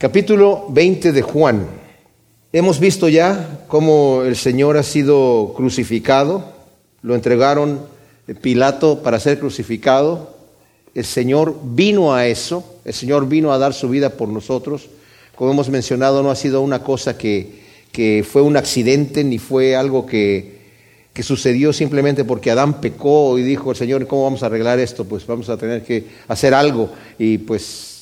Capítulo 20 de Juan. Hemos visto ya cómo el Señor ha sido crucificado, lo entregaron Pilato para ser crucificado, el Señor vino a eso, el Señor vino a dar su vida por nosotros, como hemos mencionado, no ha sido una cosa que, que fue un accidente ni fue algo que, que sucedió simplemente porque Adán pecó y dijo el Señor, ¿cómo vamos a arreglar esto? Pues vamos a tener que hacer algo y pues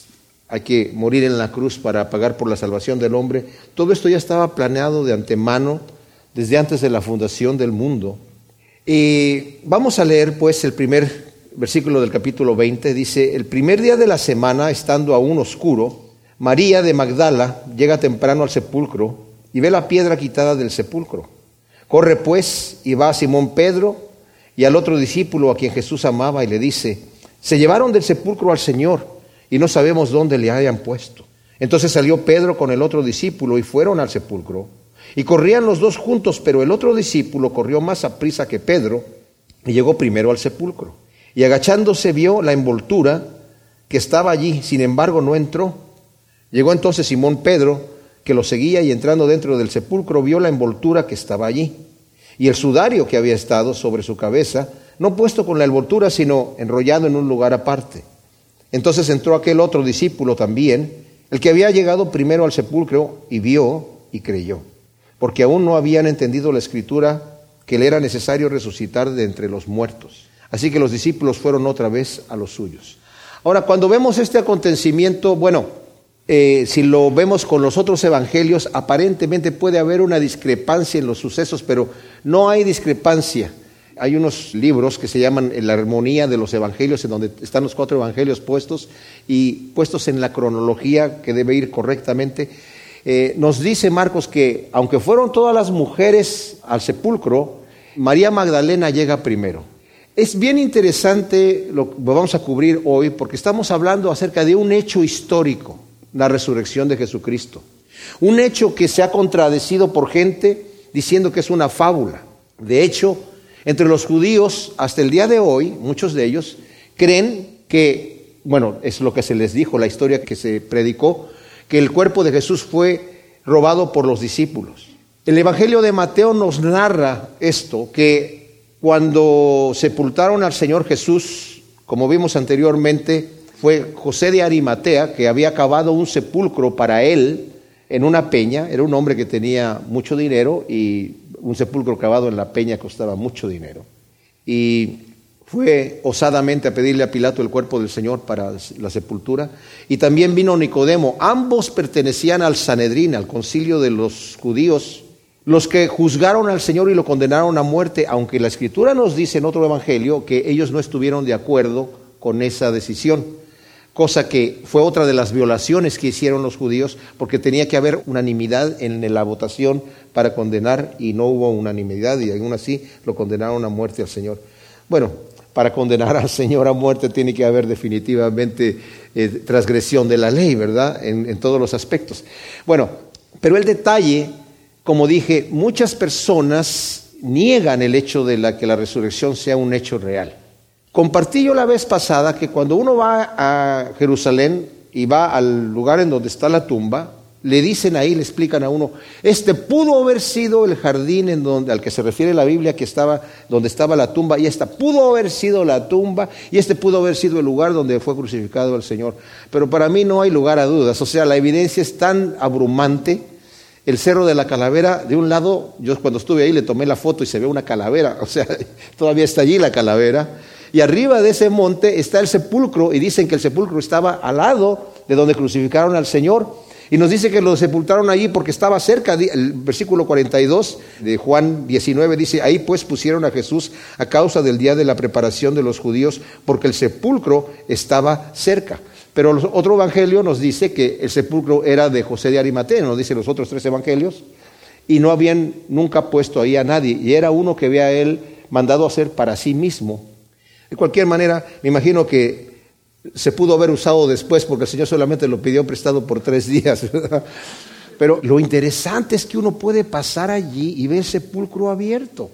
hay que morir en la cruz para pagar por la salvación del hombre. Todo esto ya estaba planeado de antemano desde antes de la fundación del mundo. Y vamos a leer pues el primer versículo del capítulo 20. Dice, el primer día de la semana, estando aún oscuro, María de Magdala llega temprano al sepulcro y ve la piedra quitada del sepulcro. Corre pues y va a Simón Pedro y al otro discípulo a quien Jesús amaba y le dice, se llevaron del sepulcro al Señor y no sabemos dónde le hayan puesto. Entonces salió Pedro con el otro discípulo y fueron al sepulcro. Y corrían los dos juntos, pero el otro discípulo corrió más a prisa que Pedro y llegó primero al sepulcro. Y agachándose vio la envoltura que estaba allí, sin embargo no entró. Llegó entonces Simón Pedro, que lo seguía, y entrando dentro del sepulcro vio la envoltura que estaba allí. Y el sudario que había estado sobre su cabeza, no puesto con la envoltura, sino enrollado en un lugar aparte. Entonces entró aquel otro discípulo también, el que había llegado primero al sepulcro y vio y creyó, porque aún no habían entendido la escritura que le era necesario resucitar de entre los muertos. Así que los discípulos fueron otra vez a los suyos. Ahora, cuando vemos este acontecimiento, bueno, eh, si lo vemos con los otros evangelios, aparentemente puede haber una discrepancia en los sucesos, pero no hay discrepancia hay unos libros que se llaman La armonía de los evangelios, en donde están los cuatro evangelios puestos y puestos en la cronología que debe ir correctamente. Eh, nos dice Marcos que aunque fueron todas las mujeres al sepulcro, María Magdalena llega primero. Es bien interesante lo que vamos a cubrir hoy porque estamos hablando acerca de un hecho histórico, la resurrección de Jesucristo. Un hecho que se ha contradecido por gente diciendo que es una fábula. De hecho, entre los judíos, hasta el día de hoy, muchos de ellos creen que, bueno, es lo que se les dijo, la historia que se predicó, que el cuerpo de Jesús fue robado por los discípulos. El Evangelio de Mateo nos narra esto, que cuando sepultaron al Señor Jesús, como vimos anteriormente, fue José de Arimatea, que había cavado un sepulcro para él en una peña, era un hombre que tenía mucho dinero y un sepulcro cavado en la peña costaba mucho dinero. Y fue osadamente a pedirle a Pilato el cuerpo del Señor para la sepultura. Y también vino Nicodemo. Ambos pertenecían al Sanedrín, al concilio de los judíos, los que juzgaron al Señor y lo condenaron a muerte, aunque la Escritura nos dice en otro evangelio que ellos no estuvieron de acuerdo con esa decisión cosa que fue otra de las violaciones que hicieron los judíos, porque tenía que haber unanimidad en la votación para condenar y no hubo unanimidad y aún así lo condenaron a muerte al Señor. Bueno, para condenar al Señor a muerte tiene que haber definitivamente eh, transgresión de la ley, ¿verdad? En, todos los aspectos. Bueno, pero el detalle, como dije, muchas personas niegan el hecho de que la resurrección sea un hecho real. Compartí yo la vez pasada que cuando uno va a Jerusalén y va al lugar en donde está la tumba, le dicen ahí, le explican a uno, este pudo haber sido el jardín en donde, al que se refiere la Biblia, que estaba, donde estaba la tumba, y esta pudo haber sido la tumba, y este pudo haber sido el lugar donde fue crucificado el Señor. Pero para mí no hay lugar a dudas, o sea, la evidencia es tan abrumante. El cerro de la calavera, de un lado, yo cuando estuve ahí le tomé la foto y se ve una calavera, o sea, todavía está allí la calavera y arriba de ese monte está el sepulcro y dicen que el sepulcro estaba al lado de donde crucificaron al Señor. Y nos dice que lo sepultaron allí porque estaba cerca. El versículo 42 de Juan 19 dice, ahí pues pusieron a Jesús a causa del día de la preparación de los judíos porque el sepulcro estaba cerca. Pero otro evangelio nos dice que el sepulcro era de José de Arimatea, nos dice los otros tres evangelios, y no habían nunca puesto ahí a nadie. Y era uno que había él mandado hacer para sí mismo de cualquier manera, me imagino que se pudo haber usado después porque el Señor solamente lo pidió prestado por tres días. Pero lo interesante es que uno puede pasar allí y ver sepulcro abierto.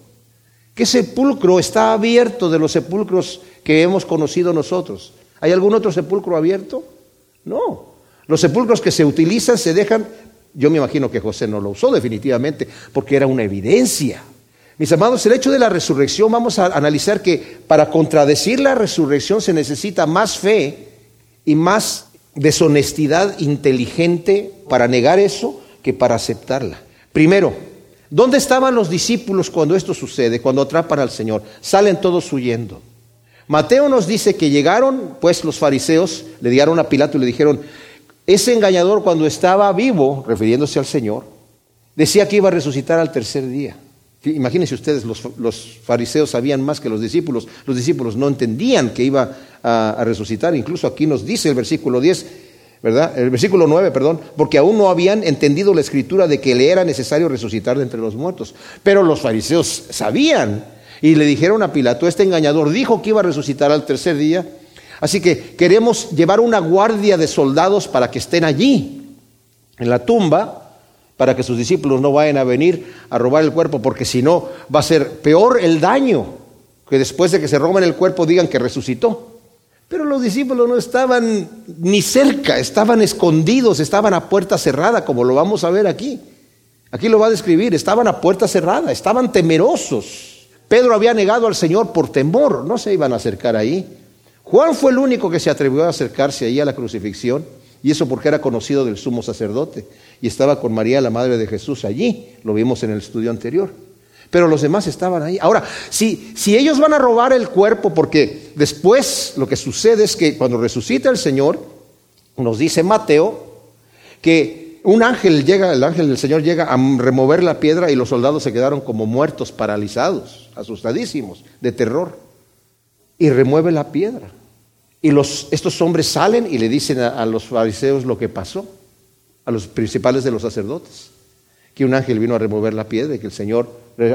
¿Qué sepulcro está abierto de los sepulcros que hemos conocido nosotros? ¿Hay algún otro sepulcro abierto? No. Los sepulcros que se utilizan se dejan, yo me imagino que José no lo usó definitivamente, porque era una evidencia. Mis amados, el hecho de la resurrección, vamos a analizar que para contradecir la resurrección se necesita más fe y más deshonestidad inteligente para negar eso que para aceptarla. Primero, ¿dónde estaban los discípulos cuando esto sucede, cuando atrapan al Señor? Salen todos huyendo. Mateo nos dice que llegaron, pues los fariseos le dieron a Pilato y le dijeron, ese engañador cuando estaba vivo, refiriéndose al Señor, decía que iba a resucitar al tercer día. Imagínense ustedes, los, fariseos sabían más que los discípulos. Los discípulos no entendían que iba a, a, resucitar. Incluso aquí nos dice el versículo 10, ¿verdad? El versículo 9, perdón, porque aún no habían entendido la escritura de que le era necesario resucitar de entre los muertos. Pero los fariseos sabían y le dijeron a Pilato, este engañador dijo que iba a resucitar al tercer día. Así que queremos llevar una guardia de soldados para que estén allí, en la tumba, para que sus discípulos no vayan a venir a robar el cuerpo, porque si no va a ser peor el daño que después de que se roben el cuerpo digan que resucitó. Pero los discípulos no estaban ni cerca, estaban escondidos, estaban a puerta cerrada, como lo vamos a ver aquí. Aquí lo va a describir, estaban a puerta cerrada, estaban temerosos. Pedro había negado al Señor por temor, no se iban a acercar ahí. Juan fue el único que se atrevió a acercarse ahí a la crucifixión. Y eso porque era conocido del sumo sacerdote. Y estaba con María, la madre de Jesús, allí. Lo vimos en el estudio anterior. Pero los demás estaban ahí. Ahora, si, si ellos van a robar el cuerpo, porque después lo que sucede es que cuando resucita el Señor, nos dice Mateo, que un ángel llega, el ángel del Señor llega a remover la piedra y los soldados se quedaron como muertos, paralizados, asustadísimos, de terror. Y remueve la piedra. Y los, estos hombres salen y le dicen a, los fariseos lo que pasó, a los principales de los sacerdotes, que un ángel vino a remover la piedra y que el Señor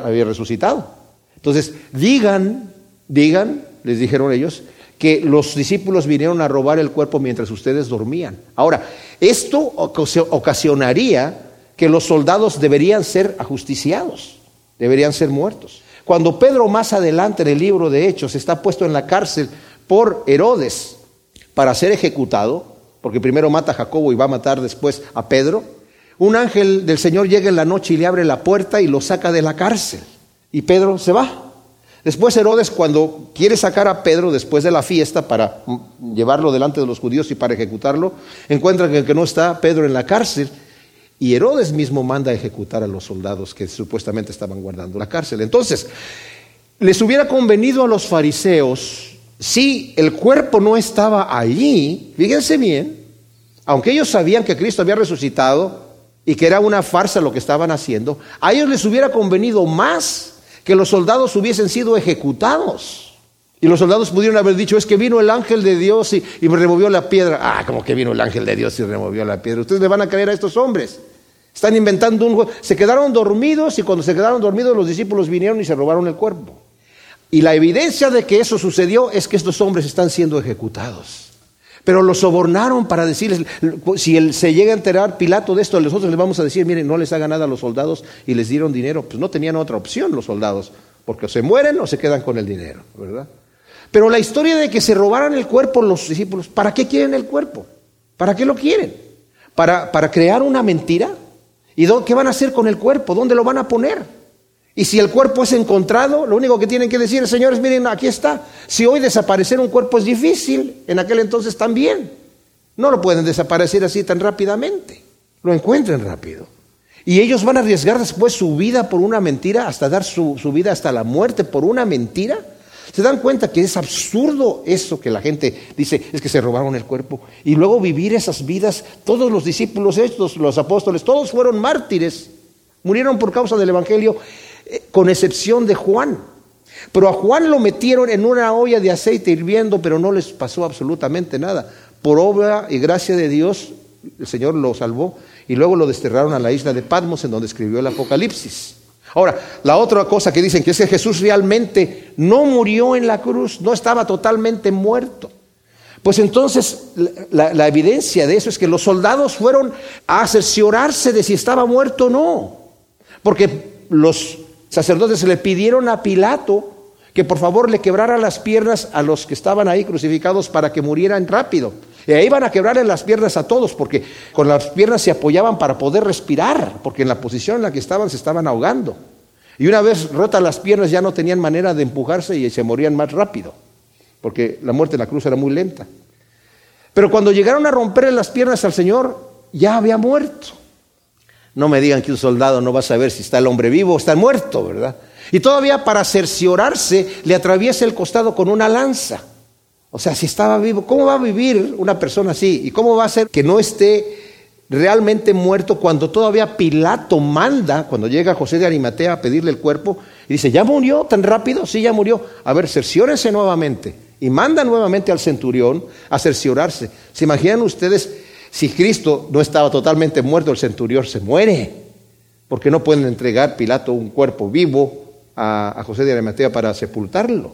había resucitado. Entonces, digan, digan, les dijeron ellos, que los discípulos vinieron a robar el cuerpo mientras ustedes dormían. Ahora, esto ocasionaría que los soldados deberían ser ajusticiados, deberían ser muertos. Cuando Pedro más adelante en el libro de Hechos está puesto en la cárcel por Herodes para ser ejecutado, porque primero mata a Jacobo y va a matar después a Pedro, un ángel del Señor llega en la noche y le abre la puerta y lo saca de la cárcel. Y Pedro se va. Después Herodes, cuando quiere sacar a Pedro después de la fiesta para llevarlo delante de los judíos y para ejecutarlo, encuentra que, no está Pedro en la cárcel. Y Herodes mismo manda a ejecutar a los soldados que supuestamente estaban guardando la cárcel. Entonces, les hubiera convenido a los fariseos si el cuerpo no estaba allí, fíjense bien, aunque ellos sabían que Cristo había resucitado y que era una farsa lo que estaban haciendo, a ellos les hubiera convenido más que los soldados hubiesen sido ejecutados. Y los soldados pudieron haber dicho, es que vino el ángel de Dios y, me removió la piedra. Ah, como que vino el ángel de Dios y removió la piedra. Ustedes le van a creer a estos hombres. Están inventando un... Se quedaron dormidos y cuando se quedaron dormidos los discípulos vinieron y se robaron el cuerpo. Y la evidencia de que eso sucedió es que estos hombres están siendo ejecutados. Pero los sobornaron para decirles, si él se llega a enterar Pilato de esto, nosotros les vamos a decir, miren, no les haga nada a los soldados y les dieron dinero. Pues no tenían otra opción los soldados, porque o se mueren o se quedan con el dinero, ¿verdad? Pero la historia de que se robaran el cuerpo los discípulos, ¿para qué quieren el cuerpo? ¿Para qué lo quieren? ¿Para, para crear una mentira? ¿Y qué van a hacer con el cuerpo? ¿Dónde lo van a poner? Y si el cuerpo es encontrado, lo único que tienen que decir, señores, miren, aquí está. Si hoy desaparecer un cuerpo es difícil, en aquel entonces también. No lo pueden desaparecer así tan rápidamente. Lo encuentren rápido. Y ellos van a arriesgar después su vida por una mentira, hasta dar su, su vida hasta la muerte por una mentira. ¿Se dan cuenta que es absurdo eso que la gente dice, es que se robaron el cuerpo? Y luego vivir esas vidas, todos los discípulos estos, los apóstoles, todos fueron mártires, murieron por causa del Evangelio con excepción de Juan. Pero a Juan lo metieron en una olla de aceite hirviendo, pero no les pasó absolutamente nada. Por obra y gracia de Dios, el Señor lo salvó y luego lo desterraron a la isla de Patmos, en donde escribió el Apocalipsis. Ahora, la otra cosa que dicen que es que Jesús realmente no murió en la cruz, no estaba totalmente muerto. Pues entonces la, la evidencia de eso es que los soldados fueron a cerciorarse de si estaba muerto o no. Porque los sacerdotes le pidieron a Pilato que por favor le quebrara las piernas a los que estaban ahí crucificados para que murieran rápido. Y ahí iban a quebrarle las piernas a todos, porque con las piernas se apoyaban para poder respirar, porque en la posición en la que estaban se estaban ahogando. Y una vez rotas las piernas ya no tenían manera de empujarse y se morían más rápido, porque la muerte en la cruz era muy lenta. Pero cuando llegaron a romperle las piernas al Señor, ya había muerto. No me digan que un soldado no va a saber si está el hombre vivo o está muerto, ¿verdad? Y todavía para cerciorarse le atraviesa el costado con una lanza. O sea, si estaba vivo, ¿cómo va a vivir una persona así? ¿Y cómo va a ser que no esté realmente muerto cuando todavía Pilato manda, cuando llega José de Arimatea a pedirle el cuerpo, y dice, ¿ya murió tan rápido? Sí, ya murió. A ver, cerciórense nuevamente. Y manda nuevamente al centurión a cerciorarse. ¿Se imaginan ustedes si Cristo no estaba totalmente muerto, el centurión se muere? Porque no pueden entregar Pilato un cuerpo vivo a, a José de Arimatea para sepultarlo.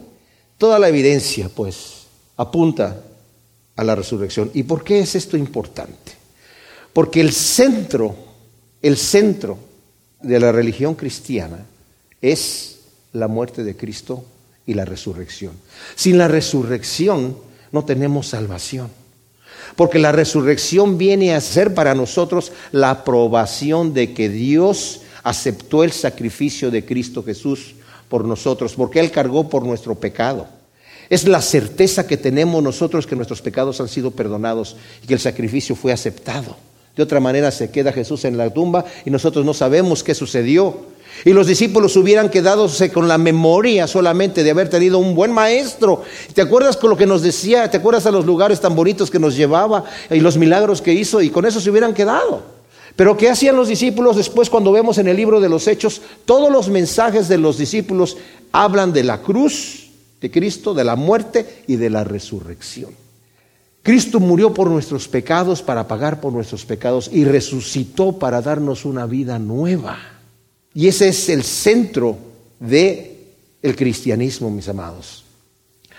Toda la evidencia, pues, apunta a la resurrección. ¿Y por qué es esto importante? Porque el centro, el centro de la religión cristiana es la muerte de Cristo y la resurrección. Sin la resurrección no tenemos salvación. Porque la resurrección viene a ser para nosotros la aprobación de que Dios aceptó el sacrificio de Cristo Jesús por nosotros, porque Él cargó por nuestro pecado. Es la certeza que tenemos nosotros que nuestros pecados han sido perdonados y que el sacrificio fue aceptado. De otra manera se queda Jesús en la tumba y nosotros no sabemos qué sucedió. Y los discípulos hubieran quedado con la memoria solamente de haber tenido un buen maestro. ¿Te acuerdas con lo que nos decía? ¿Te acuerdas a los lugares tan bonitos que nos llevaba y los milagros que hizo? Y con eso se hubieran quedado. Pero ¿qué hacían los discípulos después cuando vemos en el libro de los Hechos? Todos los mensajes de los discípulos hablan de la cruz de Cristo, de la muerte y de la resurrección. Cristo murió por nuestros pecados para pagar por nuestros pecados y resucitó para darnos una vida nueva. Y ese es el centro de el cristianismo, mis amados.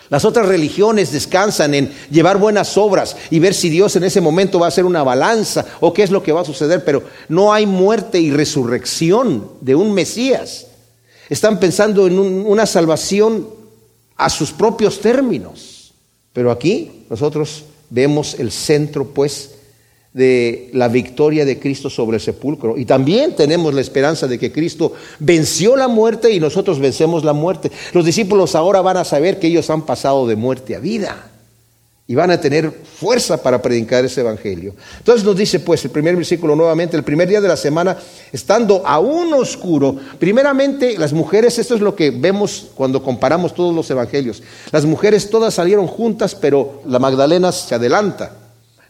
Las otras religiones descansan en llevar buenas obras y ver si Dios en ese momento va a hacer una balanza o qué es lo que va a suceder, pero no hay muerte y resurrección de un Mesías. Están pensando en una salvación a sus propios términos. Pero aquí nosotros vemos el centro, pues, de la victoria de Cristo sobre el sepulcro. Y también tenemos la esperanza de que Cristo venció la muerte y nosotros vencemos la muerte. Los discípulos ahora van a saber que ellos han pasado de muerte a vida y van a tener fuerza para predicar ese evangelio. Entonces nos dice pues el primer versículo nuevamente, el primer día de la semana, estando aún oscuro, primeramente las mujeres, esto es lo que vemos cuando comparamos todos los evangelios, las mujeres todas salieron juntas, pero la Magdalena se adelanta.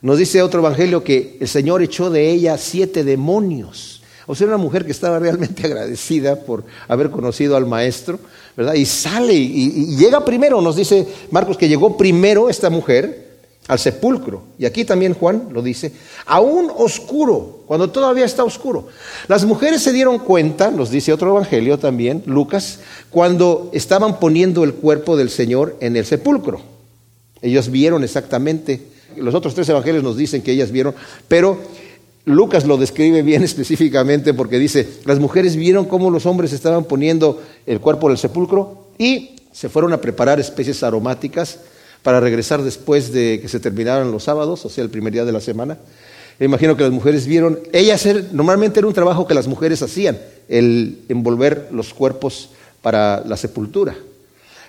Nos dice otro evangelio que el Señor echó de ella siete demonios. O sea, una mujer que estaba realmente agradecida por haber conocido al maestro, ¿verdad? Y sale y, llega primero, nos dice Marcos que llegó primero esta mujer al sepulcro. Y aquí también Juan lo dice, aún oscuro, cuando todavía está oscuro. Las mujeres se dieron cuenta, nos dice otro evangelio también, Lucas, cuando estaban poniendo el cuerpo del Señor en el sepulcro. Ellos vieron exactamente, los otros tres evangelios nos dicen que ellas vieron, pero Lucas lo describe bien específicamente porque dice, las mujeres vieron cómo los hombres estaban poniendo el cuerpo del sepulcro y se fueron a preparar especies aromáticas para regresar después de que se terminaran los sábados, o sea, el primer día de la semana. Imagino que las mujeres vieron, ellas normalmente era un trabajo que las mujeres hacían, el envolver los cuerpos para la sepultura.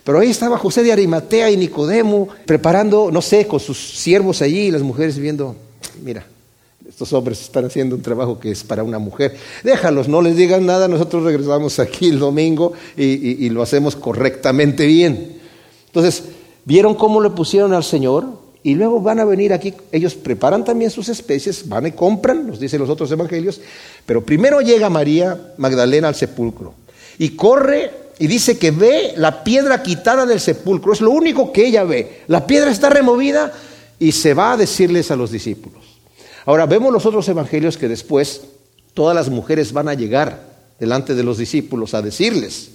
Pero ahí estaba José de Arimatea y Nicodemo preparando, no sé, con sus siervos allí y las mujeres viendo, mira, estos hombres están haciendo un trabajo que es para una mujer. Déjalos, no les digan nada, nosotros regresamos aquí el domingo y, lo hacemos correctamente bien. Entonces, vieron cómo le pusieron al Señor y luego van a venir aquí, ellos preparan también sus especies, van y compran, nos dicen los otros evangelios, pero primero llega María Magdalena al sepulcro y corre y dice que ve la piedra quitada del sepulcro, es lo único que ella ve. La piedra está removida y se va a decirles a los discípulos. Ahora, vemos los otros evangelios que después todas las mujeres van a llegar delante de los discípulos a decirles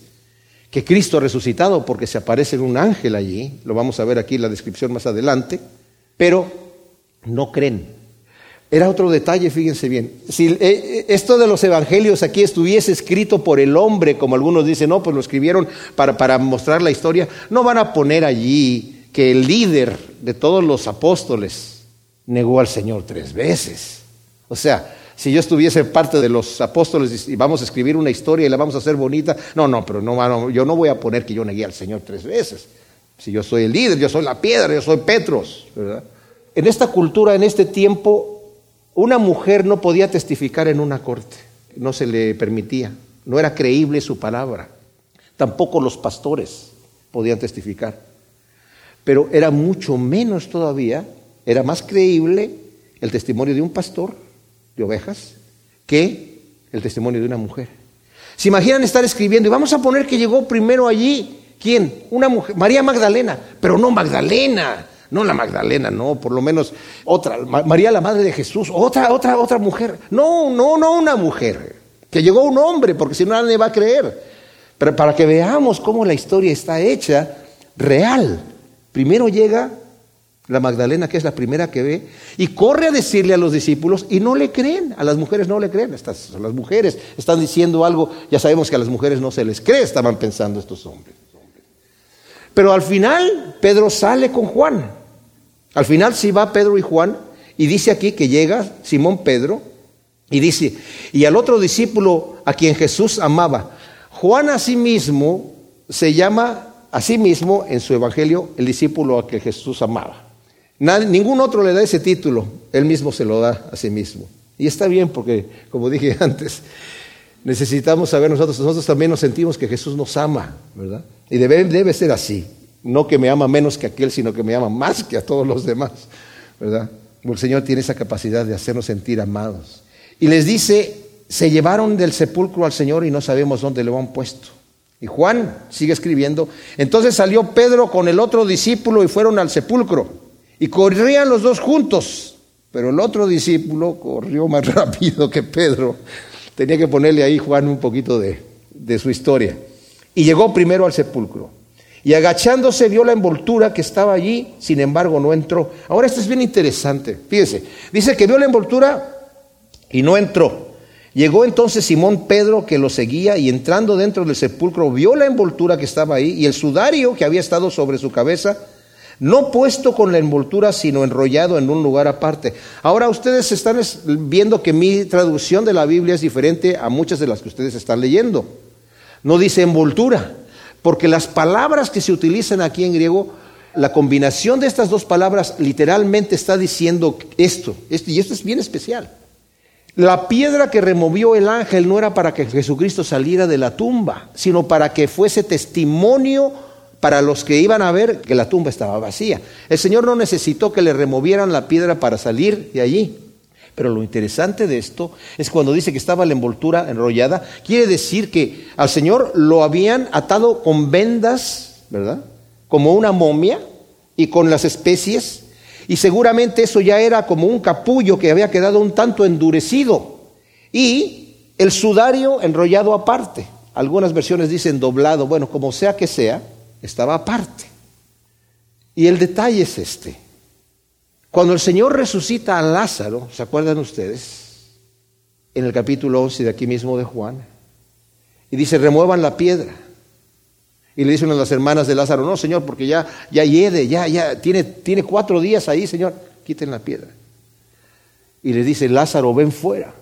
que Cristo ha resucitado porque se aparece un ángel allí, lo vamos a ver aquí en la descripción más adelante, pero no creen. Era otro detalle, fíjense bien. Si eh, eh, esto de los evangelios aquí estuviese escrito por el hombre, como algunos dicen, no, pues lo escribieron para, para mostrar la historia, no van a poner allí que el líder de todos los apóstoles negó al Señor tres veces. O sea, si yo estuviese parte de los apóstoles y vamos a escribir una historia y la vamos a hacer bonita, no, no, pero no, yo no voy a poner que yo negué al Señor tres veces. Si yo soy el líder, yo soy la piedra, yo soy Petros. En esta cultura, en este tiempo, una mujer no podía testificar en una corte, no se le permitía, no era creíble su palabra. Tampoco los pastores podían testificar. Pero era mucho menos todavía, era más creíble el testimonio de un pastor de ovejas que el testimonio de una mujer. ¿Se imaginan estar escribiendo? Y vamos a poner que llegó primero allí, ¿quién? Una mujer, María Magdalena, pero no Magdalena, no la Magdalena, no, por lo menos otra, María la Madre de Jesús, otra, otra, otra mujer. No, no, no una mujer. Que llegó un hombre, porque si no nadie va a creer. Pero para que veamos cómo la historia está hecha real. Primero llega la Magdalena, que es la primera que ve, y corre a decirle a los discípulos y no le creen, a las mujeres no le creen, estas las mujeres están diciendo algo, ya sabemos que a las mujeres no se les cree, estaban pensando estos hombres. Pero al final Pedro sale con Juan al final sí va Pedro y Juan y dice aquí que llega Simón Pedro y dice, y al otro discípulo a quien Jesús amaba. Juan asimismo se llama a sí mismo en su evangelio el discípulo a que Jesús amaba. ningún otro le da ese título, él mismo se lo da a sí mismo. Y está bien porque, como dije antes, necesitamos saber nosotros, nosotros también nos sentimos que Jesús nos ama, ¿verdad? Y debe, debe ser así. No que me ama menos que aquel, sino que me ama más que a todos los demás, ¿verdad? el Señor tiene esa capacidad de hacernos sentir amados. Y les dice, se llevaron del sepulcro al Señor y no sabemos dónde lo han puesto. Y Juan sigue escribiendo, entonces salió Pedro con el otro discípulo y fueron al sepulcro. Y corrían los dos juntos, pero el otro discípulo corrió más rápido que Pedro. Tenía que ponerle ahí Juan un poquito de, de su historia. Y llegó primero al sepulcro. Y agachándose vio la envoltura que estaba allí, sin embargo no entró. Ahora esto es bien interesante, fíjese, dice que vio la envoltura y no entró. Llegó entonces Simón Pedro que lo seguía y entrando dentro del sepulcro vio la envoltura que estaba ahí y el sudario que había estado sobre su cabeza, no puesto con la envoltura, sino enrollado en un lugar aparte. Ahora ustedes están viendo que mi traducción de la Biblia es diferente a muchas de las que ustedes están leyendo. No dice envoltura, porque las palabras que se utilizan aquí en griego, la combinación de estas dos palabras literalmente está diciendo esto, esto y esto es bien especial. La piedra que removió el ángel no era para que Jesucristo saliera de la tumba, sino para que fuese testimonio para los que iban a ver que la tumba estaba vacía. El Señor no necesitó que le removieran la piedra para salir de allí. Pero lo interesante de esto es cuando dice que estaba la envoltura enrollada, quiere decir que al Señor lo habían atado con vendas, ¿verdad? Como una momia y con las especies, y seguramente eso ya era como un capullo que había quedado un tanto endurecido, y el sudario enrollado aparte. Algunas versiones dicen doblado, bueno, como sea que sea, estaba aparte. Y el detalle es este. Cuando el Señor resucita a Lázaro, ¿se acuerdan ustedes? En el capítulo 11 de aquí mismo de Juan. Y dice, remuevan la piedra. Y le dicen a las hermanas de Lázaro, no, Señor, porque ya, ya hiede, ya, ya, tiene, tiene cuatro días ahí, Señor, quiten la piedra. Y le dice, Lázaro, ven fuera.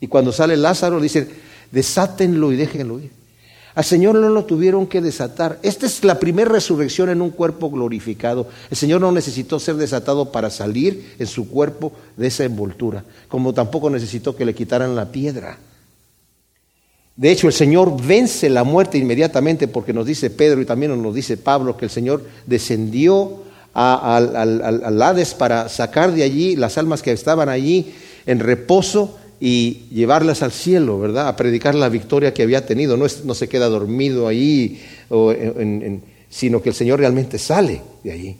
Y cuando sale Lázaro, dice, desátenlo y déjenlo ir. Al Señor no lo tuvieron que desatar. Esta es la primera resurrección en un cuerpo glorificado. El Señor no necesitó ser desatado para salir en su cuerpo de esa envoltura, como tampoco necesitó que le quitaran la piedra. De hecho, el Señor vence la muerte inmediatamente porque nos dice Pedro y también nos dice Pablo que el Señor descendió al, al Hades para sacar de allí las almas que estaban allí en reposo y llevarlas al cielo, ¿verdad? A predicar la victoria que había tenido. No, no se queda dormido ahí, sino que el Señor realmente sale de allí.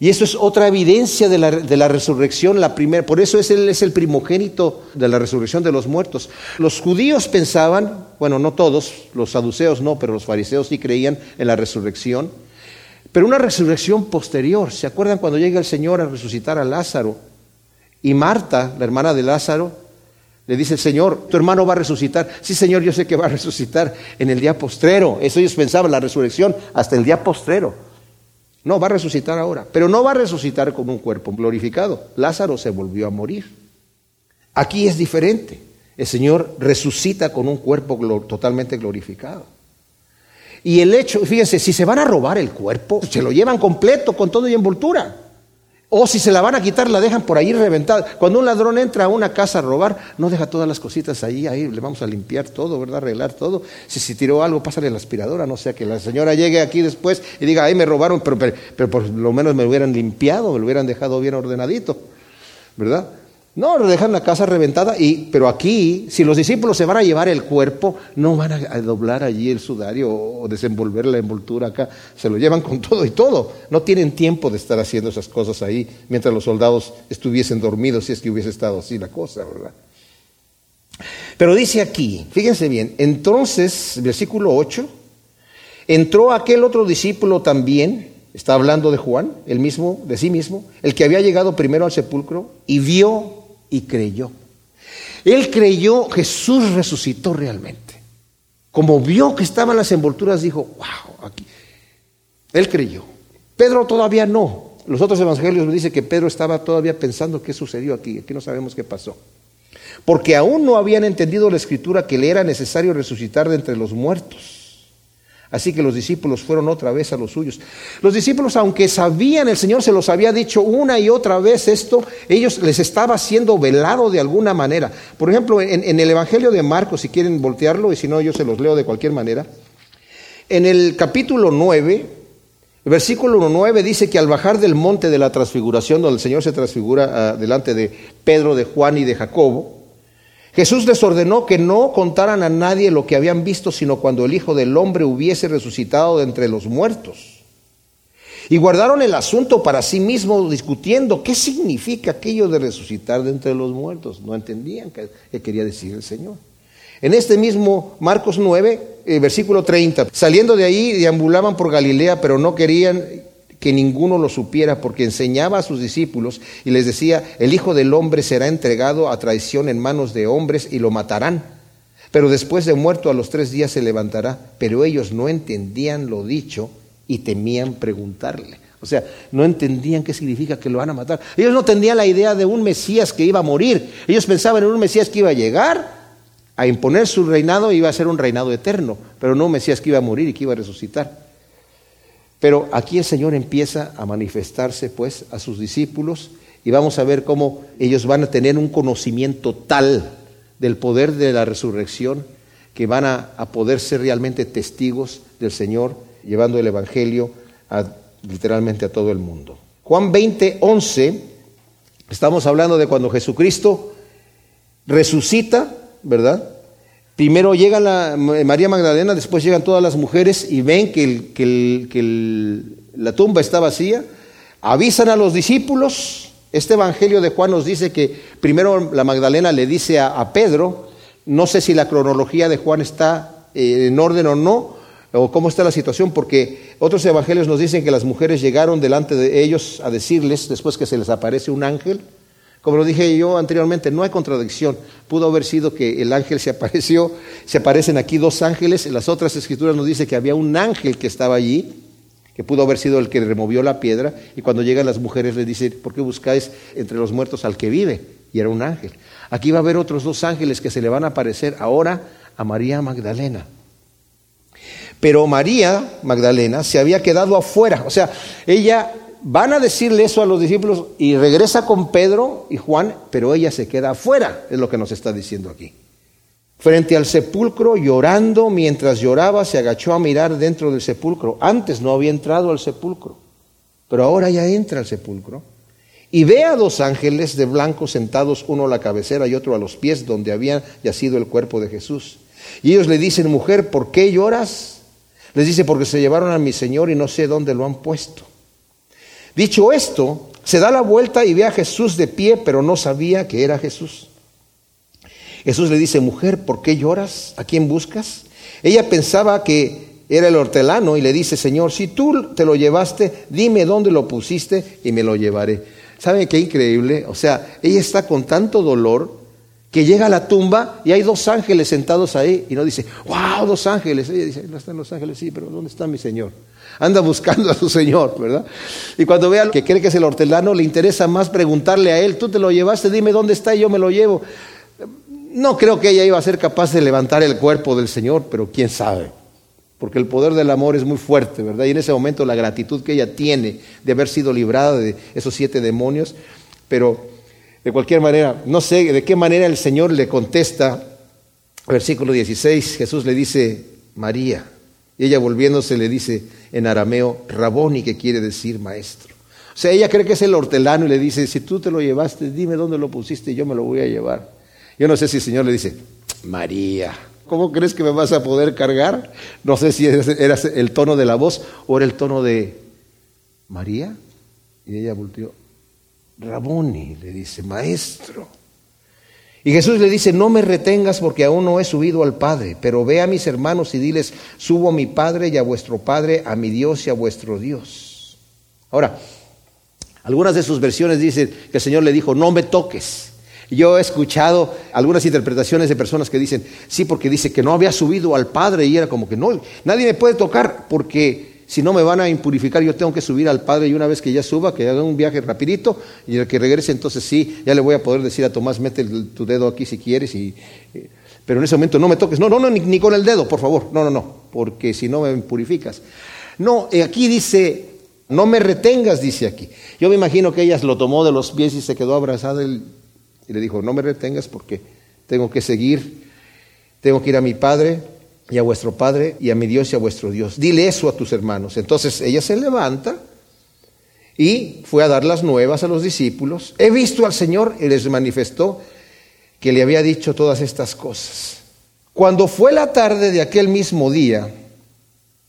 Y eso es otra evidencia de la, de la resurrección, la primera. Por eso es es el primogénito de la resurrección de los muertos. Los judíos pensaban, bueno, no todos, los saduceos no, pero los fariseos sí creían en la resurrección. Pero una resurrección posterior. ¿Se acuerdan cuando llega el Señor a resucitar a Lázaro? Y Marta, la hermana de Lázaro, le dice, Señor, tu hermano va a resucitar. Sí, Señor, yo sé que va a resucitar en el día postrero. Eso ellos pensaban, la resurrección hasta el día postrero. No, va a resucitar ahora, pero no va a resucitar con un cuerpo glorificado. Lázaro se volvió a morir. Aquí es diferente. El Señor resucita con un cuerpo totalmente glorificado. Y el hecho, fíjense, si se van a robar el cuerpo, se lo llevan completo con todo y envoltura. O si se la van a quitar, la dejan por ahí reventada. Cuando un ladrón entra a una casa a robar, no deja todas las cositas ahí, ahí le vamos a limpiar todo, ¿verdad? Arreglar todo. Si se tiró algo, pásale la aspiradora, no sea que la señora llegue aquí después y diga, ahí me robaron, pero, pero, pero por lo menos me lo hubieran limpiado, me lo hubieran dejado bien ordenadito, ¿verdad? No, lo dejan la casa reventada, y, pero aquí, si los discípulos se van a llevar el cuerpo, no van a, doblar allí el sudario o desenvolver la envoltura acá, se lo llevan con todo y todo. No tienen tiempo de estar haciendo esas cosas ahí mientras los soldados estuviesen dormidos, si es que hubiese estado así la cosa, ¿verdad? Pero dice aquí, fíjense bien, entonces, versículo 8, entró aquel otro discípulo también, está hablando de Juan, el mismo, de sí mismo, el que había llegado primero al sepulcro y vio y creyó. Él creyó, Jesús resucitó realmente. Como vio que estaban las envolturas, dijo, wow, aquí. Él creyó. Pedro todavía no. Los otros evangelios nos dicen que Pedro estaba todavía pensando qué sucedió aquí. Aquí no sabemos qué pasó. Porque aún no habían entendido la escritura que le era necesario resucitar de entre los muertos. Así que los discípulos fueron otra vez a los suyos. Los discípulos, aunque sabían, el Señor se los había dicho una y otra vez esto, ellos les estaba siendo velado de alguna manera. Por ejemplo, en, el Evangelio de Marcos, si quieren voltearlo, y si no, yo se los leo de cualquier manera. En el capítulo 9, el versículo 9 dice que al bajar del monte de la transfiguración, donde el Señor se transfigura ah, delante de Pedro, de Juan y de Jacobo, Jesús les ordenó que no contaran a nadie lo que habían visto, sino cuando el Hijo del Hombre hubiese resucitado de entre los muertos. Y guardaron el asunto para sí mismos, discutiendo qué significa aquello de resucitar de entre los muertos. No entendían qué, quería decir el Señor. En este mismo Marcos 9, eh, versículo 30, saliendo de ahí, deambulaban por Galilea, pero no querían que ninguno lo supiera, porque enseñaba a sus discípulos y les decía, el Hijo del Hombre será entregado a traición en manos de hombres y lo matarán. Pero después de muerto a los tres días se levantará. Pero ellos no entendían lo dicho y temían preguntarle. O sea, no entendían qué significa que lo van a matar. Ellos no tenían la idea de un Mesías que iba a morir. Ellos pensaban en un Mesías que iba a llegar a imponer su reinado y iba a ser un reinado eterno, pero no un Mesías que iba a morir y que iba a resucitar. Pero aquí el Señor empieza a manifestarse pues a sus discípulos y vamos a ver cómo ellos van a tener un conocimiento tal del poder de la resurrección que van a, poder ser realmente testigos del Señor llevando el Evangelio literalmente a todo el mundo. Juan 20, 11, estamos hablando de cuando Jesucristo resucita, ¿verdad? Primero llega la, María Magdalena, después llegan todas las mujeres y ven que, que, la tumba está vacía. Avisan a los discípulos. Este Evangelio de Juan nos dice que primero la Magdalena le dice a, Pedro, no sé si la cronología de Juan está eh, en orden o no, o cómo está la situación, porque otros evangelios nos dicen que las mujeres llegaron delante de ellos a decirles, después que se les aparece un ángel, como lo dije yo anteriormente, no hay contradicción. Pudo haber sido que el ángel se apareció, se aparecen aquí dos ángeles, en las otras escrituras nos dice que había un ángel que estaba allí, que pudo haber sido el que removió la piedra, y cuando llegan las mujeres les dice, ¿por qué buscáis entre los muertos al que vive? Y era un ángel. Aquí va a haber otros dos ángeles que se le van a aparecer ahora a María Magdalena. Pero María Magdalena se había quedado afuera, o sea, ella van a decirle eso a los discípulos y regresa con Pedro y Juan, pero ella se queda afuera, es lo que nos está diciendo aquí. Frente al sepulcro, llorando, mientras lloraba, se agachó a mirar dentro del sepulcro. Antes no había entrado al sepulcro, pero ahora ya entra al sepulcro. Y ve a dos ángeles de blanco sentados, uno a la cabecera y otro a los pies, donde había yacido el cuerpo de Jesús. Y ellos le dicen, mujer, ¿por qué lloras? Les dice, porque se llevaron a mi Señor y no sé dónde lo han puesto. Dicho esto, se da la vuelta y ve a Jesús de pie, pero no sabía que era Jesús. Jesús le dice, mujer, ¿por qué lloras? ¿A quién buscas? Ella pensaba que era el hortelano y le dice, Señor, si tú te lo llevaste, dime dónde lo pusiste y me lo llevaré. ¿Saben qué increíble? O sea, ella está con tanto dolor que llega a la tumba y hay dos ángeles sentados ahí y no dice, wow, dos ángeles. Ella dice, no están los ángeles, sí, pero ¿dónde está mi Señor? Anda buscando a su Señor, ¿verdad? Y cuando vea que cree que es el hortelano, le interesa más preguntarle a él, tú te lo llevaste, dime dónde está y yo me lo llevo. No creo que ella iba a ser capaz de levantar el cuerpo del Señor, pero quién sabe. Porque el poder del amor es muy fuerte, ¿verdad? Y en ese momento la gratitud que ella tiene de haber sido librada de esos siete demonios, pero de cualquier manera, no sé de qué manera el Señor le contesta. Versículo 16, Jesús le dice, María. Y ella volviéndose le dice en arameo, Raboni, que quiere decir maestro. O sea, ella cree que es el hortelano y le dice, si tú te lo llevaste, dime dónde lo pusiste y yo me lo voy a llevar. Yo no sé si el Señor le dice, María, ¿cómo crees que me vas a poder cargar? No sé si era el tono de la voz o era el tono de María. Y ella volteó, Raboni, le dice, maestro. Y Jesús le dice, no me retengas porque aún no he subido al Padre, pero ve a mis hermanos y diles, subo a mi Padre y a vuestro Padre, a mi Dios y a vuestro Dios. Ahora, algunas de sus versiones dicen que el Señor le dijo, no me toques. Yo he escuchado algunas interpretaciones de personas que dicen, sí, porque dice que no había subido al Padre y era como que no, nadie me puede tocar porque si no me van a impurificar, yo tengo que subir al Padre y una vez que ya suba, que haga un viaje rapidito y el que regrese, entonces sí, ya le voy a poder decir a Tomás, mete tu dedo aquí si quieres, y, eh, pero en ese momento no me toques, no, no, no, ni, con el dedo, por favor, no, no, no, porque si no me impurificas. No, eh, aquí dice, no me retengas, dice aquí. Yo me imagino que ella lo tomó de los pies y se quedó abrazada y le dijo, no me retengas porque tengo que seguir, tengo que ir a mi Padre y a vuestro Padre y a mi Dios y a vuestro Dios. Dile eso a tus hermanos. Entonces ella se levanta y fue a dar las nuevas a los discípulos. He visto al Señor y les manifestó que le había dicho todas estas cosas. Cuando fue la tarde de aquel mismo día,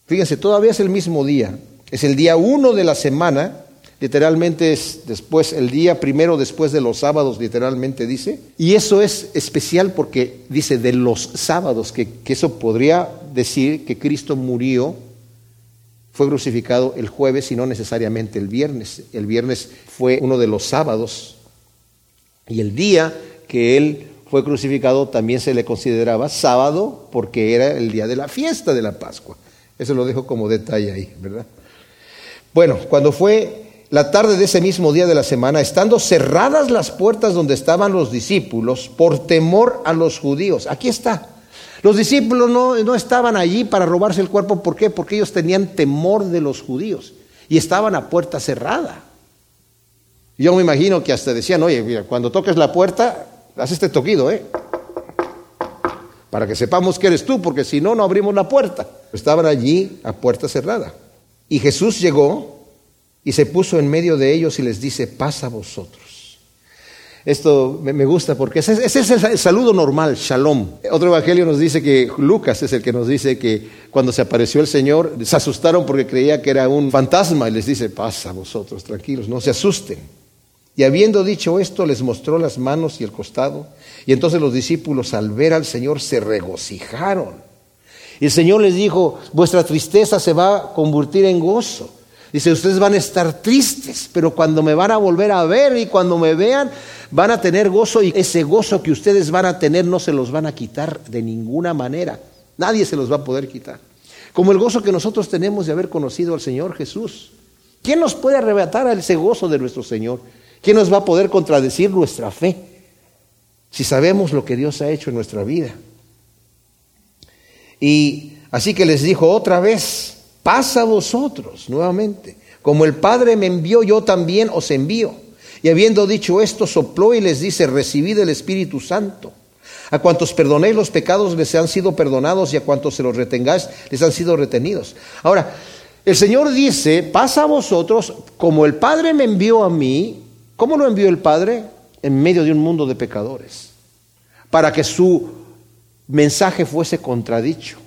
fíjense, todavía es el mismo día, es el día uno de la semana, literalmente es después, el día primero después de los sábados, literalmente dice. Y eso es especial porque dice de los sábados, que, que eso podría decir que Cristo murió, fue crucificado el jueves y no necesariamente el viernes. El viernes fue uno de los sábados y el día que él fue crucificado también se le consideraba sábado porque era el día de la fiesta de la Pascua. Eso lo dejo como detalle ahí, ¿verdad? Bueno, cuando fue la tarde de ese mismo día de la semana, estando cerradas las puertas donde estaban los discípulos por temor a los judíos. Aquí está. Los discípulos no, no, estaban allí para robarse el cuerpo. ¿Por qué? Porque ellos tenían temor de los judíos y estaban a puerta cerrada. Yo me imagino que hasta decían, oye, cuando toques la puerta, haz este toquido, ¿eh? Para que sepamos que eres tú, porque si no, no abrimos la puerta. Estaban allí a puerta cerrada. Y Jesús llegó y se puso en medio de ellos y les dice, pasa vosotros. Esto me gusta porque ese, es el saludo normal, shalom. Otro evangelio nos dice que Lucas es el que nos dice que cuando se apareció el Señor se asustaron porque creía que era un fantasma y les dice, pasa vosotros, tranquilos, no se asusten. Y habiendo dicho esto, les mostró las manos y el costado. Y entonces los discípulos al ver al Señor se regocijaron. Y el Señor les dijo, vuestra tristeza se va a convertir en gozo. Dice, ustedes van a estar tristes, pero cuando me van a volver a ver y cuando me vean, van a tener gozo y ese gozo que ustedes van a tener no se los van a quitar de ninguna manera. Nadie se los va a poder quitar. Como el gozo que nosotros tenemos de haber conocido al Señor Jesús. ¿Quién nos puede arrebatar a ese gozo de nuestro Señor? ¿Quién nos va a poder contradecir nuestra fe? Si sabemos lo que Dios ha hecho en nuestra vida. Y así que les dijo otra vez, pasa a vosotros nuevamente. Como el Padre me envió, yo también os envío. Y habiendo dicho esto, sopló y les dice, recibid el Espíritu Santo. A cuantos perdonéis los pecados les han sido perdonados y a cuantos se los retengáis les han sido retenidos. Ahora, el Señor dice, pasa a vosotros como el Padre me envió a mí. ¿Cómo lo envió el Padre? En medio de un mundo de pecadores. Para que su mensaje fuese contradicho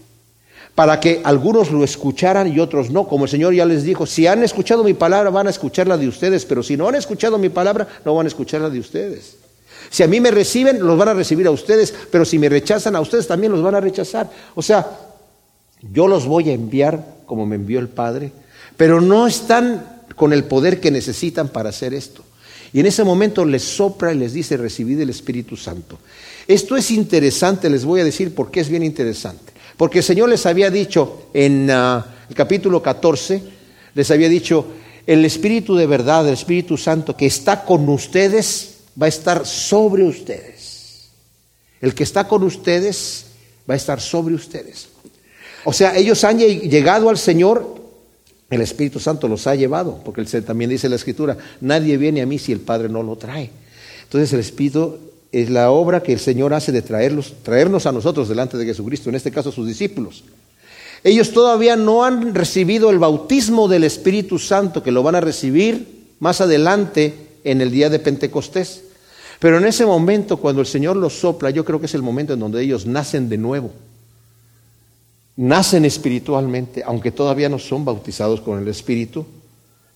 para que algunos lo escucharan y otros no. Como el Señor ya les dijo, si han escuchado mi palabra van a escuchar la de ustedes, pero si no han escuchado mi palabra no van a escuchar la de ustedes. Si a mí me reciben, los van a recibir a ustedes, pero si me rechazan a ustedes también los van a rechazar. O sea, yo los voy a enviar como me envió el Padre, pero no están con el poder que necesitan para hacer esto. Y en ese momento les sopra y les dice, recibid el Espíritu Santo. Esto es interesante, les voy a decir por qué es bien interesante. Porque el Señor les había dicho en ah, el capítulo 14, les había dicho, el Espíritu de verdad, el Espíritu Santo que está con ustedes, va a estar sobre ustedes. El que está con ustedes va a estar sobre ustedes. O sea, ellos han llegado al Señor el Espíritu Santo los ha llevado, porque también dice la Escritura, nadie viene a mí si el Padre no lo trae. Entonces el Espíritu es la obra que el Señor hace de traerlos, traernos a nosotros delante de Jesucristo, en este caso sus discípulos. Ellos todavía no han recibido el bautismo del Espíritu Santo, que lo van a recibir más adelante en el día de Pentecostés. Pero en ese momento, cuando el Señor los sopla, yo creo que es el momento en donde ellos nacen de nuevo nacen espiritualmente, aunque todavía no son bautizados con el Espíritu,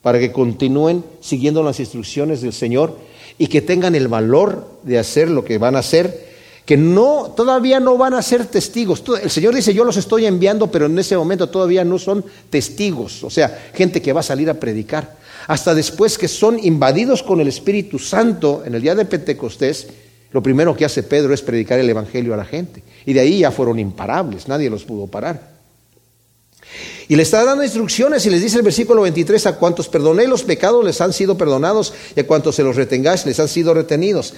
para que continúen siguiendo las instrucciones del Señor y que tengan el valor de hacer lo que van a hacer, que no todavía no van a ser testigos. El Señor dice, "Yo los estoy enviando, pero en ese momento todavía no son testigos", o sea, gente que va a salir a predicar. Hasta después que son invadidos con el Espíritu Santo en el día de Pentecostés, lo primero que hace Pedro es predicar el evangelio a la gente. Y de ahí ya fueron imparables, nadie los pudo parar. Y le está dando instrucciones y les dice el versículo 23, a cuantos perdoné los pecados les han sido perdonados y a cuantos se los retengáis les han sido retenidos.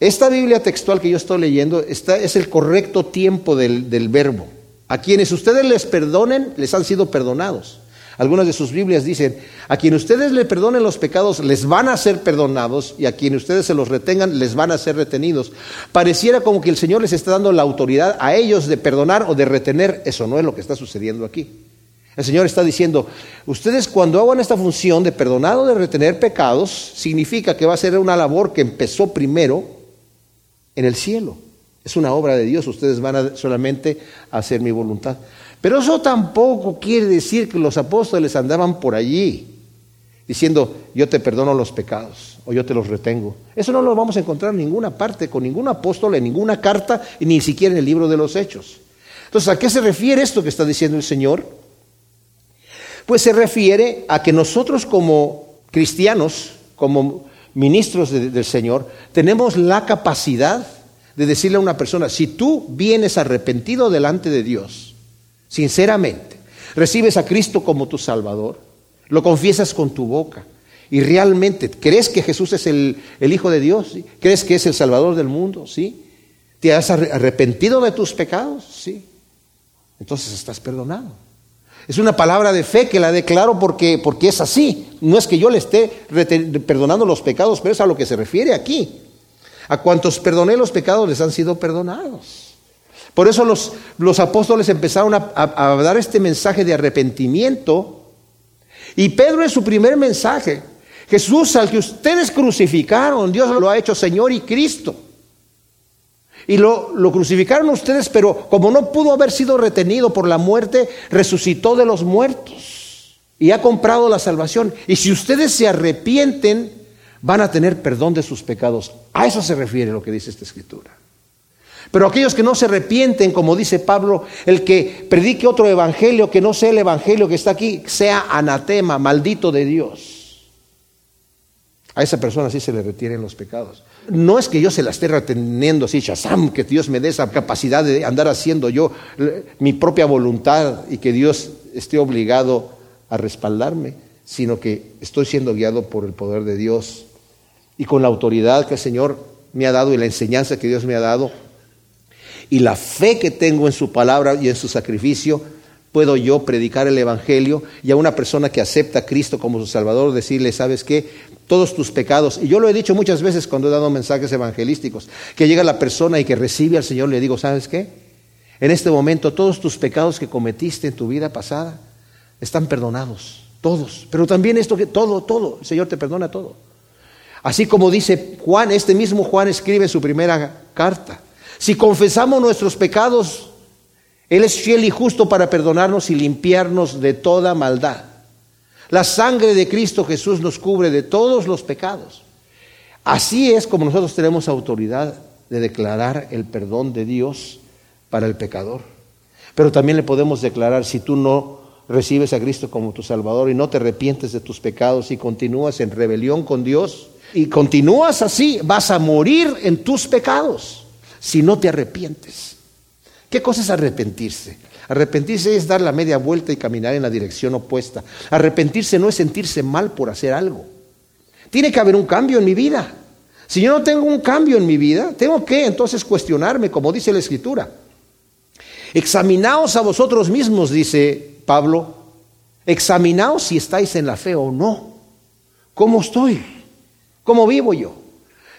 Esta Biblia textual que yo estoy leyendo está, es el correcto tiempo del, del verbo. A quienes ustedes les perdonen les han sido perdonados. Algunas de sus Biblias dicen, a quien ustedes le perdonen los pecados les van a ser perdonados y a quien ustedes se los retengan les van a ser retenidos. Pareciera como que el Señor les está dando la autoridad a ellos de perdonar o de retener. Eso no es lo que está sucediendo aquí. El Señor está diciendo, ustedes cuando hagan esta función de perdonar o de retener pecados, significa que va a ser una labor que empezó primero en el cielo. Es una obra de Dios, ustedes van a solamente hacer mi voluntad. Pero eso tampoco quiere decir que los apóstoles andaban por allí diciendo, yo te perdono los pecados o yo te los retengo. Eso no lo vamos a encontrar en ninguna parte, con ningún apóstol, en ninguna carta, ni siquiera en el libro de los Hechos. Entonces, ¿a qué se refiere esto que está diciendo el Señor? Pues se refiere a que nosotros como cristianos, como ministros del Señor, tenemos la capacidad de decirle a una persona, si tú vienes arrepentido delante de Dios, sinceramente, recibes a Cristo como tu Salvador, lo confiesas con tu boca y realmente crees que Jesús es el, Hijo de Dios, crees que es el Salvador del mundo, ¿sí? ¿Te has arrepentido de tus pecados? Sí. Entonces estás perdonado. Es una palabra de fe que la declaro porque, porque es así. No es que yo le esté perdonando los pecados, pero es a lo que se refiere aquí. A cuantos perdoné los pecados les han sido perdonados. Por eso los, los apóstoles empezaron a, a dar este mensaje de arrepentimiento. Y Pedro en su primer mensaje, Jesús al que ustedes crucificaron, Dios lo ha hecho Señor y Cristo. Y lo, lo, crucificaron ustedes, pero como no pudo haber sido retenido por la muerte, resucitó de los muertos y ha comprado la salvación. Y si ustedes se arrepienten, van a tener perdón de sus pecados. A eso se refiere lo que dice esta escritura. Pero aquellos que no se arrepienten, como dice Pablo, el que predique otro evangelio que no sea el evangelio que está aquí, sea anatema, maldito de Dios. A esa persona sí se le retienen los pecados. No es que yo se la esté reteniendo así, Shazam, que Dios me dé esa capacidad de andar haciendo yo mi propia voluntad y que Dios esté obligado a respaldarme, sino que estoy siendo guiado por el poder de Dios y con la autoridad que el Señor me ha dado y la enseñanza que Dios me ha dado y la fe que tengo en su palabra y en su sacrificio, puedo yo predicar el Evangelio y a una persona que acepta a Cristo como su Salvador decirle, ¿sabes qué? Todos tus pecados, y yo lo he dicho muchas veces cuando he dado mensajes evangelísticos, que llega la persona y que recibe al Señor, le digo, ¿sabes qué? En este momento todos tus pecados que cometiste en tu vida pasada están perdonados, todos, pero también esto que todo, todo, el Señor te perdona todo. Así como dice Juan, este mismo Juan escribe su primera carta. Si confesamos nuestros pecados, Él es fiel y justo para perdonarnos y limpiarnos de toda maldad. La sangre de Cristo Jesús nos cubre de todos los pecados. Así es como nosotros tenemos autoridad de declarar el perdón de Dios para el pecador. Pero también le podemos declarar, si tú no recibes a Cristo como tu Salvador y no te arrepientes de tus pecados y continúas en rebelión con Dios, y continúas así, vas a morir en tus pecados si no te arrepientes. ¿Qué cosa es arrepentirse? Arrepentirse es dar la media vuelta y caminar en la dirección opuesta. Arrepentirse no es sentirse mal por hacer algo. Tiene que haber un cambio en mi vida. Si yo no tengo un cambio en mi vida, tengo que entonces cuestionarme, como dice la Escritura. Examinaos a vosotros mismos, dice Pablo. Examinaos si estáis en la fe o no. ¿Cómo estoy? ¿Cómo vivo yo?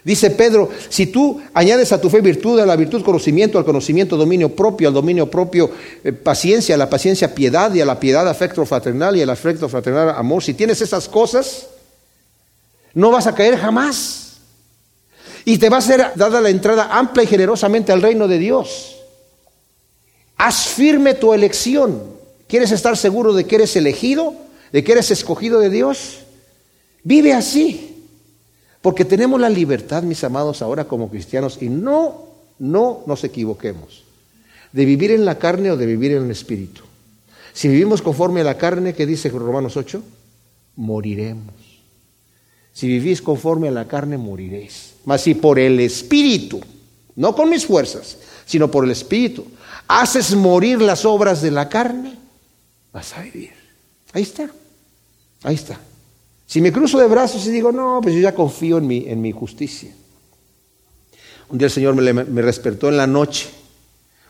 Dice Pedro, si tú añades a tu fe virtud, a la virtud conocimiento, al conocimiento dominio propio, al dominio propio eh, paciencia, a la paciencia piedad y a la piedad afecto fraternal y al afecto fraternal amor, si tienes esas cosas, no vas a caer jamás. Y te va a ser dada la entrada amplia y generosamente al reino de Dios. Haz firme tu elección. ¿Quieres estar seguro de que eres elegido? ¿De que eres escogido de Dios? Vive así. Porque tenemos la libertad, mis amados, ahora como cristianos, y no, no nos equivoquemos, de vivir en la carne o de vivir en el espíritu. Si vivimos conforme a la carne, que dice Romanos 8, moriremos. Si vivís conforme a la carne, moriréis. Mas si por el espíritu, no con mis fuerzas, sino por el espíritu, haces morir las obras de la carne, vas a vivir. Ahí está, ahí está. Si me cruzo de brazos y digo, no, pues yo ya confío en mi, en mi justicia. Un día el Señor me, me despertó en la noche,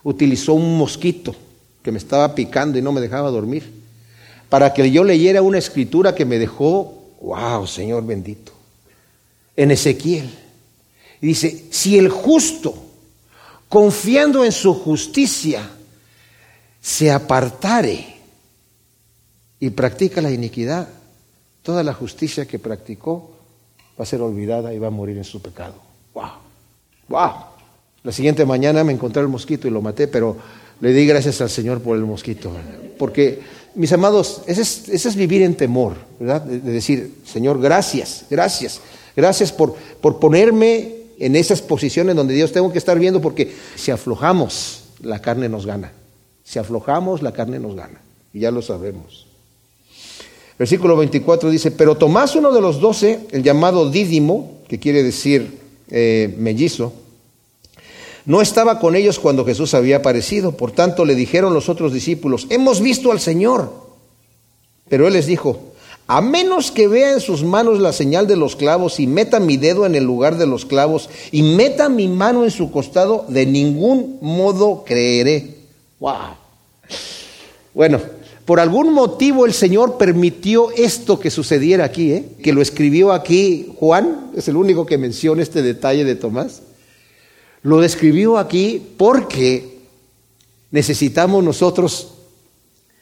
utilizó un mosquito que me estaba picando y no me dejaba dormir, para que yo leyera una escritura que me dejó, wow, Señor bendito, en Ezequiel. Y dice, si el justo, confiando en su justicia, se apartare y practica la iniquidad, toda la justicia que practicó va a ser olvidada y va a morir en su pecado. ¡Wow! ¡Wow! La siguiente mañana me encontré el mosquito y lo maté, pero le di gracias al Señor por el mosquito. Porque, mis amados, ese es, vivir en temor, ¿verdad? De, decir, Señor, gracias, gracias, gracias por, por ponerme en esas posiciones donde Dios tengo que estar viendo, porque si aflojamos, la carne nos gana. Si aflojamos, la carne nos gana. Y ya lo sabemos. Versículo 24 dice, pero Tomás, uno de los doce, el llamado Dídimo, que quiere decir eh, mellizo, no estaba con ellos cuando Jesús había aparecido. Por tanto, le dijeron los otros discípulos, hemos visto al Señor. Pero él les dijo, a menos que vea en sus manos la señal de los clavos y meta mi dedo en el lugar de los clavos y meta mi mano en su costado, de ningún modo creeré. Wow. Bueno, por algún motivo el Señor permitió esto que sucediera aquí, ¿eh? que lo escribió aquí Juan, es el único que menciona este detalle de Tomás. Lo describió aquí porque necesitamos nosotros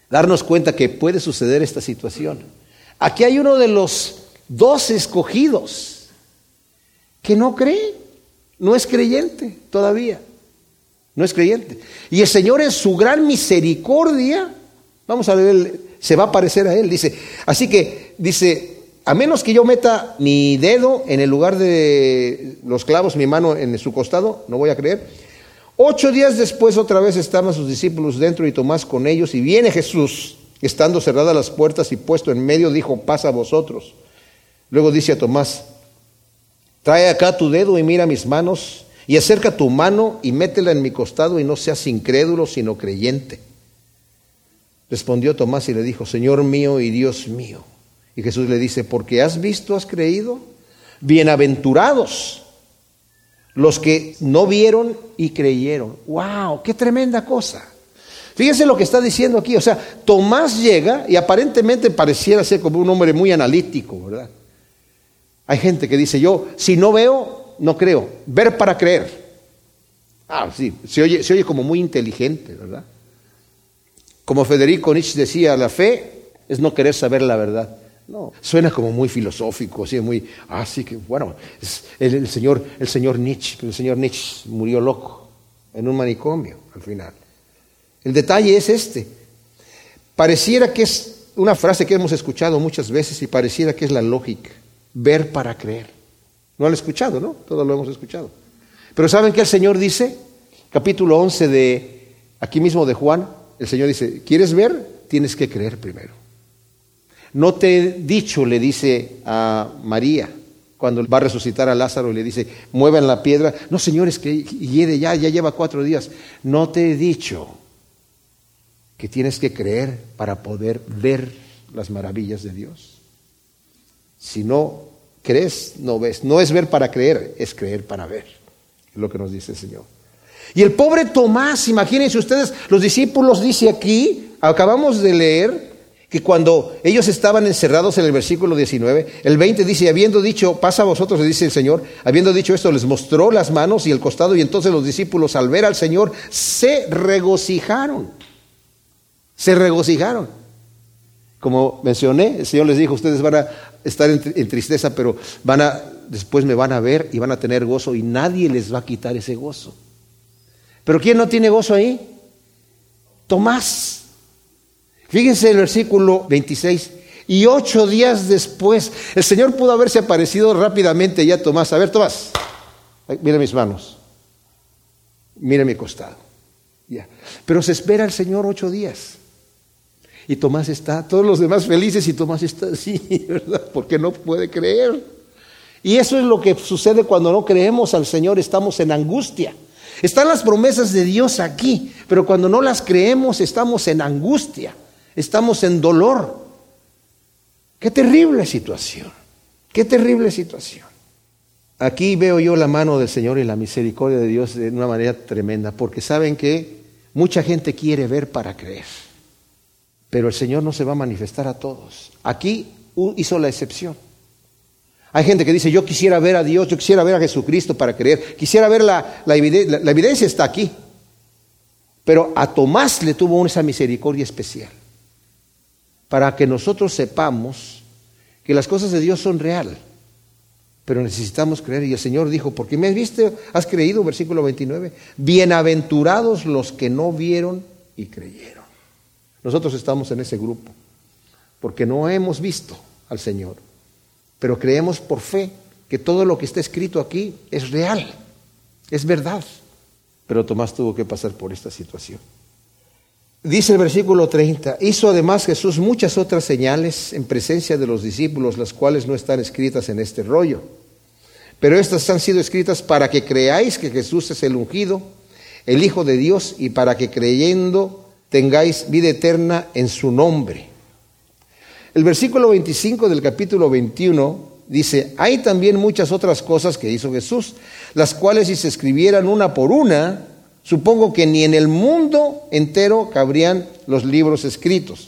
darnos cuenta que puede suceder esta situación. Aquí hay uno de los dos escogidos que no cree, no es creyente todavía, no es creyente. Y el Señor en su gran misericordia Vamos a ver, se va a parecer a él. Dice, así que, dice, a menos que yo meta mi dedo en el lugar de los clavos, mi mano en su costado, no voy a creer. Ocho días después otra vez estaban sus discípulos dentro y Tomás con ellos y viene Jesús, estando cerradas las puertas y puesto en medio, dijo, pasa a vosotros. Luego dice a Tomás, trae acá tu dedo y mira mis manos y acerca tu mano y métela en mi costado y no seas incrédulo sino creyente. Respondió Tomás y le dijo, Señor mío y Dios mío. Y Jesús le dice, porque has visto, has creído. Bienaventurados los que no vieron y creyeron. ¡Wow! ¡Qué tremenda cosa! Fíjense lo que está diciendo aquí. O sea, Tomás llega y aparentemente pareciera ser como un hombre muy analítico, ¿verdad? Hay gente que dice, yo si no veo, no creo. Ver para creer. Ah, sí, se oye, se oye como muy inteligente, ¿verdad? Como Federico Nietzsche decía, la fe es no querer saber la verdad. No, suena como muy filosófico, así muy, así que bueno, el, señor, el señor Nietzsche, el señor Nietzsche murió loco en un manicomio al final. El detalle es este. Pareciera que es una frase que hemos escuchado muchas veces y pareciera que es la lógica, ver para creer. No han escuchado, ¿no? Todos lo hemos escuchado. Pero ¿saben qué el Señor dice? Capítulo 11 de aquí mismo de Juan, el Señor dice, ¿quieres ver? Tienes que creer primero. No te he dicho, le dice a María, cuando va a resucitar a Lázaro le dice, muevan la piedra. No, señores, que hiede ya, ya lleva cuatro días. No te he dicho que tienes que creer para poder ver las maravillas de Dios. Si no crees, no ves. No es ver para creer, es creer para ver. Es lo que nos dice el Señor. Y el pobre Tomás, imagínense ustedes, los discípulos dice aquí, acabamos de leer, que cuando ellos estaban encerrados en el versículo 19, el 20 dice, habiendo dicho, pasa a vosotros, le dice el Señor, habiendo dicho esto, les mostró las manos y el costado, y entonces los discípulos al ver al Señor se regocijaron, se regocijaron. Como mencioné, el Señor les dijo, ustedes van a estar en, tristeza, pero van a, después me van a ver y van a tener gozo y nadie les va a quitar ese gozo. Pero ¿quién no tiene gozo ahí? Tomás. Fíjense el versículo 26. Y ocho días después, el Señor pudo haberse aparecido rápidamente ya a Tomás. A ver, Tomás, mira mis manos, mira mi costado. Ya. Pero se espera el Señor ocho días. Y Tomás está, todos los demás felices y Tomás está así, ¿verdad? Porque no puede creer. Y eso es lo que sucede cuando no creemos al Señor, estamos en angustia. Están las promesas de Dios aquí, pero cuando no las creemos estamos en angustia estamos en dolor. Qué terrible situación, qué terrible situación. Aquí veo yo la mano del Señor y la misericordia de Dios de una manera tremenda, porque saben que mucha gente quiere ver para creer, pero el Señor no se va a manifestar a todos. Aquí hizo la excepción. Hay gente que dice, yo quisiera ver a Dios, yo quisiera ver a Jesucristo para creer, quisiera ver la, evidencia, la evidencia está aquí. Pero a Tomás le tuvo esa misericordia especial para que nosotros sepamos que las cosas de Dios son real. Pero necesitamos creer. Y el Señor dijo, porque me has visto, has creído, versículo 29, bienaventurados los que no vieron y creyeron. Nosotros estamos en ese grupo, porque no hemos visto al Señor, pero creemos por fe que todo lo que está escrito aquí es real, es verdad. Pero Tomás tuvo que pasar por esta situación. Dice el versículo 30, hizo además Jesús muchas otras señales en presencia de los discípulos, las cuales no están escritas en este rollo. Pero estas han sido escritas para que creáis que Jesús es el ungido, el Hijo de Dios, y para que creyendo tengáis vida eterna en su nombre. El versículo 25 del capítulo 21 dice, hay también muchas otras cosas que hizo Jesús, las cuales si se escribieran una por una, Supongo que ni en el mundo entero cabrían los libros escritos.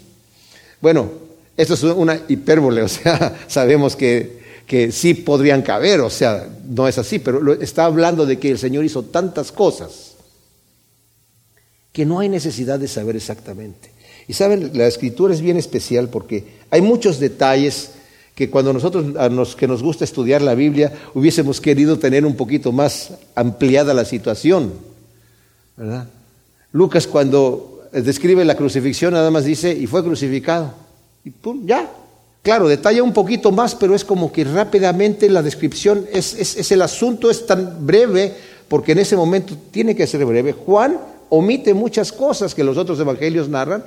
Bueno, esto es una hipérbole, o sea, sabemos que, que sí podrían caber, o sea, no es así, pero está hablando de que el Señor hizo tantas cosas que no hay necesidad de saber exactamente. Y saben, la escritura es bien especial porque hay muchos detalles que cuando nosotros a los que nos gusta estudiar la Biblia hubiésemos querido tener un poquito más ampliada la situación. Lucas cuando describe la crucifixión nada más dice, y fue crucificado. Y pum, ya. Claro, detalla un poquito más, pero es como que rápidamente la descripción, es, es el asunto es tan breve, porque en ese momento tiene que ser breve. Juan omite muchas cosas que los otros evangelios narran,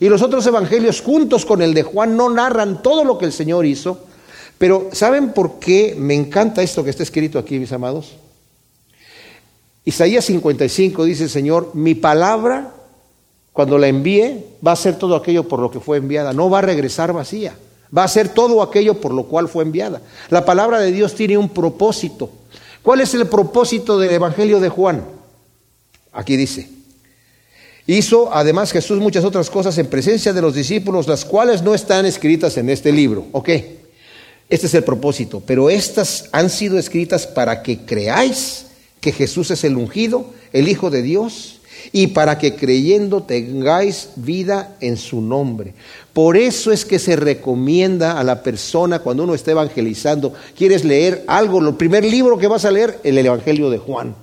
y los otros evangelios juntos con el de Juan no narran todo lo que el Señor hizo, pero ¿saben por qué me encanta esto que está escrito aquí, mis amados? Isaías 55 dice Señor, mi palabra, cuando la envíe, va a ser todo aquello por lo que fue enviada, no va a regresar vacía, va a ser todo aquello por lo cual fue enviada. La palabra de Dios tiene un propósito. ¿Cuál es el propósito del Evangelio de Juan? Aquí dice, hizo además Jesús muchas otras cosas en presencia de los discípulos, las cuales no están escritas en este libro. ¿Ok? Este es el propósito, pero estas han sido escritas para que creáis que Jesús es el ungido, el Hijo de Dios, y para que creyendo tengáis vida en su nombre. Por eso es que se recomienda a la persona cuando uno está evangelizando, quieres leer algo, el primer libro que vas a leer, el Evangelio de Juan.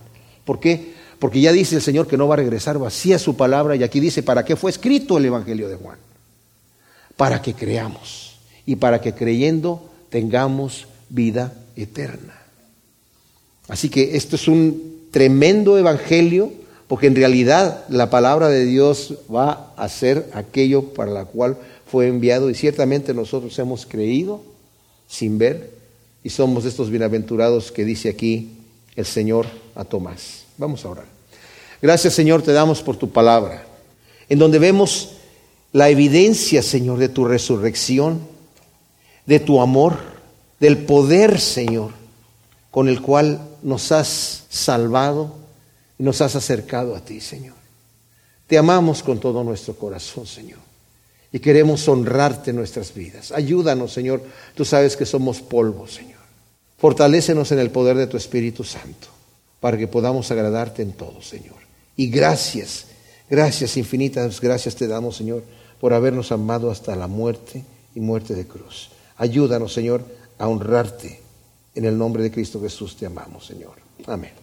¿Por qué? Porque ya dice el Señor que no va a regresar vacía su palabra y aquí dice, ¿para qué fue escrito el Evangelio de Juan? Para que creamos y para que creyendo tengamos vida eterna. Así que esto es un tremendo evangelio, porque en realidad la palabra de Dios va a ser aquello para la cual fue enviado y ciertamente nosotros hemos creído sin ver y somos estos bienaventurados que dice aquí el Señor a Tomás. Vamos a orar. Gracias Señor, te damos por tu palabra, en donde vemos la evidencia, Señor, de tu resurrección, de tu amor, del poder, Señor, con el cual nos has salvado y nos has acercado a ti, Señor. Te amamos con todo nuestro corazón, Señor. Y queremos honrarte en nuestras vidas. Ayúdanos, Señor. Tú sabes que somos polvo, Señor. Fortalécenos en el poder de tu Espíritu Santo para que podamos agradarte en todo, Señor. Y gracias, gracias infinitas, gracias te damos, Señor, por habernos amado hasta la muerte y muerte de cruz. Ayúdanos, Señor, a honrarte. En el nombre de Cristo Jesús te amamos, Señor. Amén.